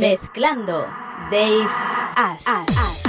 Mezclando Dave Ash. Correcto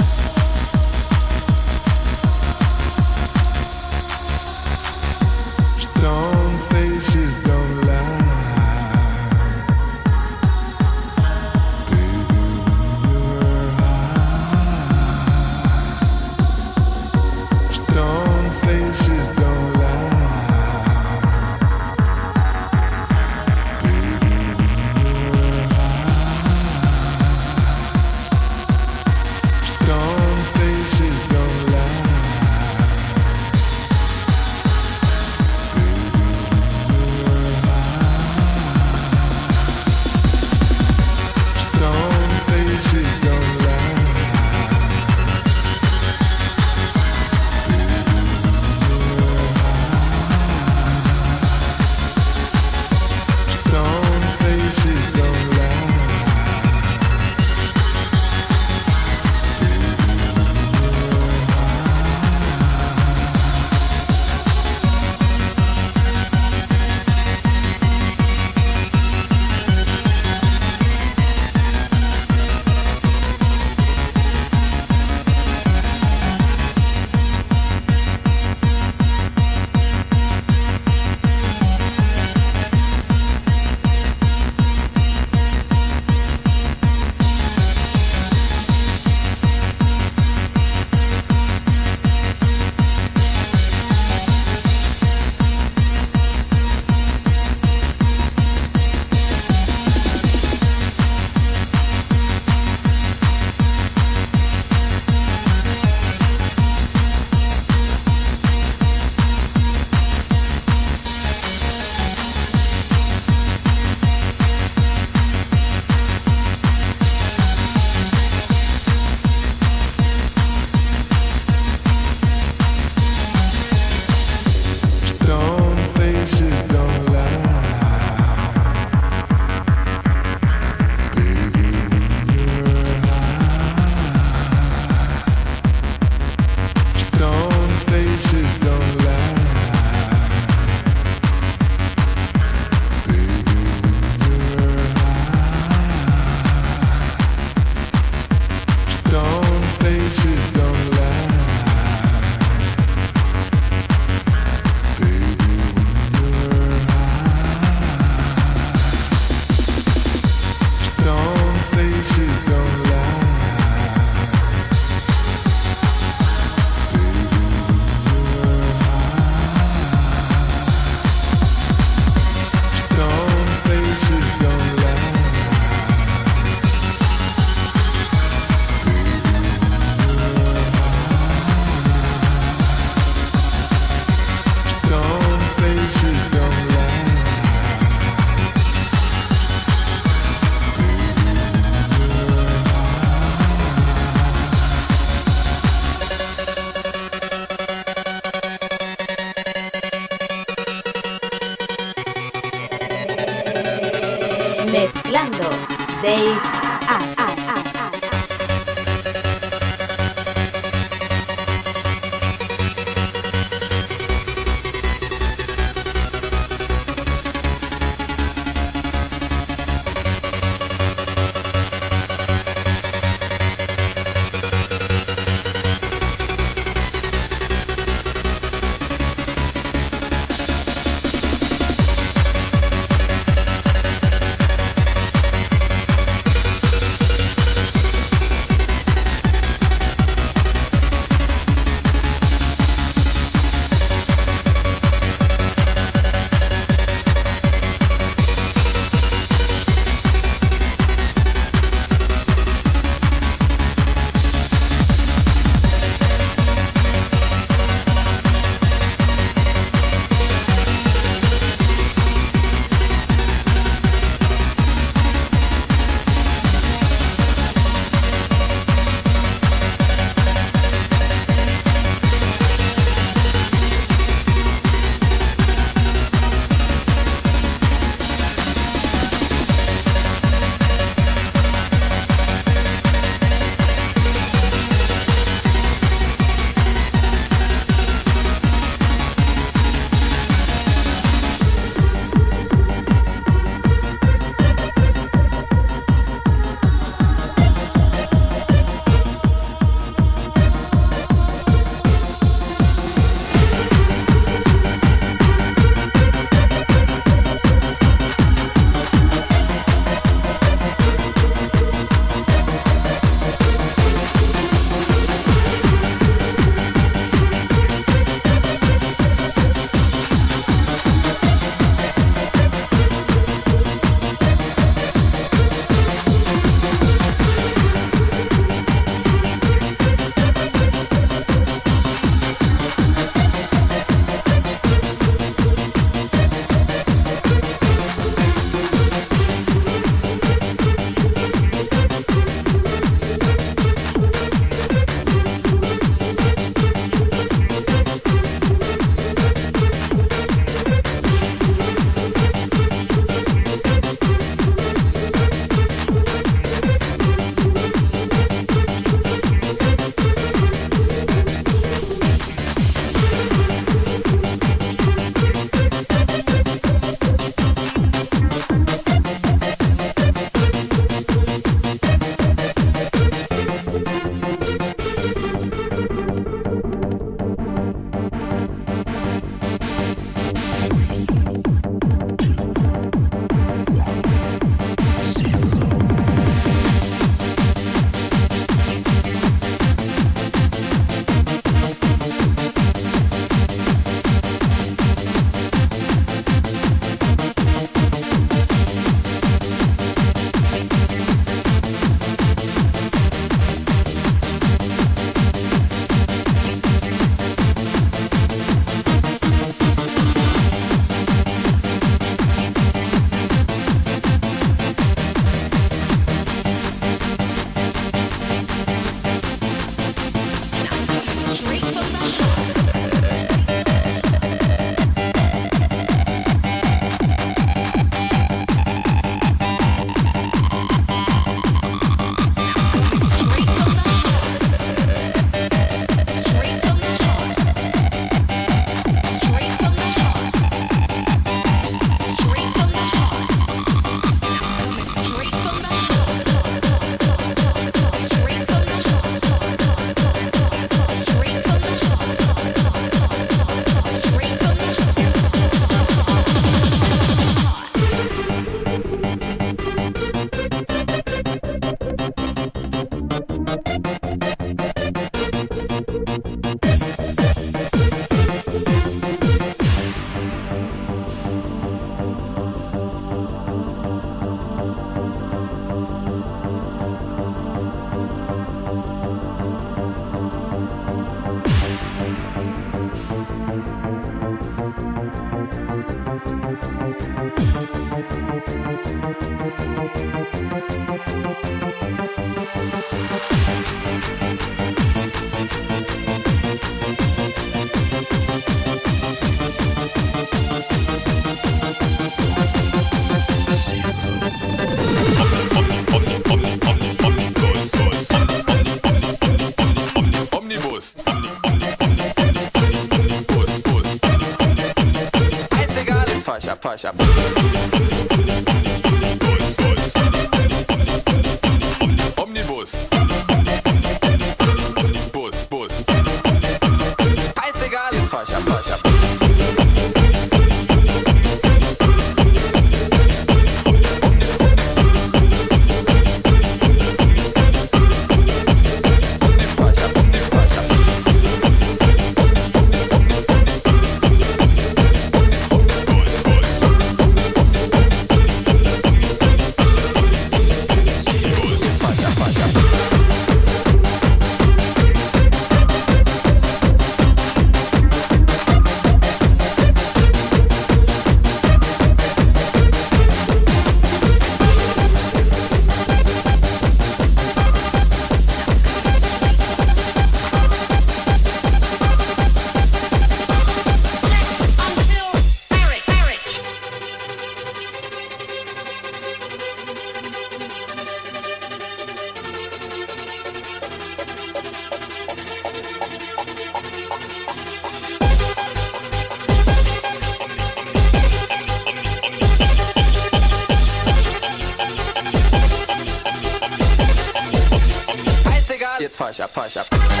Scheißegal, jetzt falscher,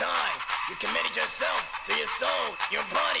time. You committed yourself to your soul, your body.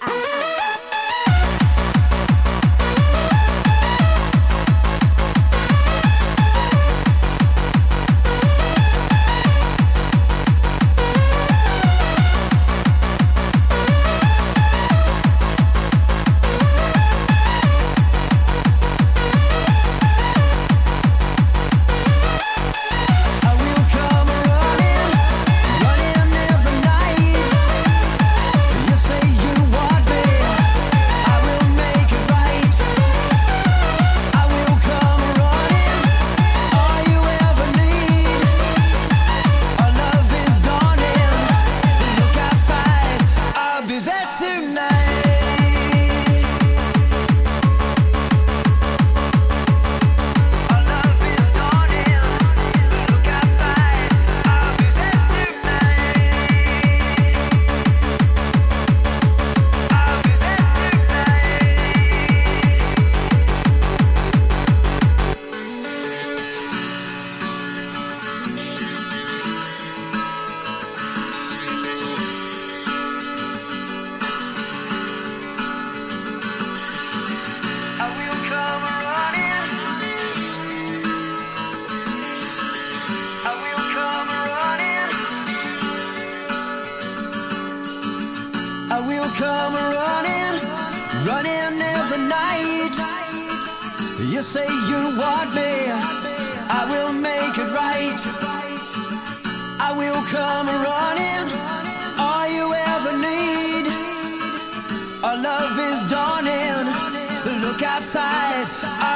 come running, all you ever need. Our love is dawning. Look outside.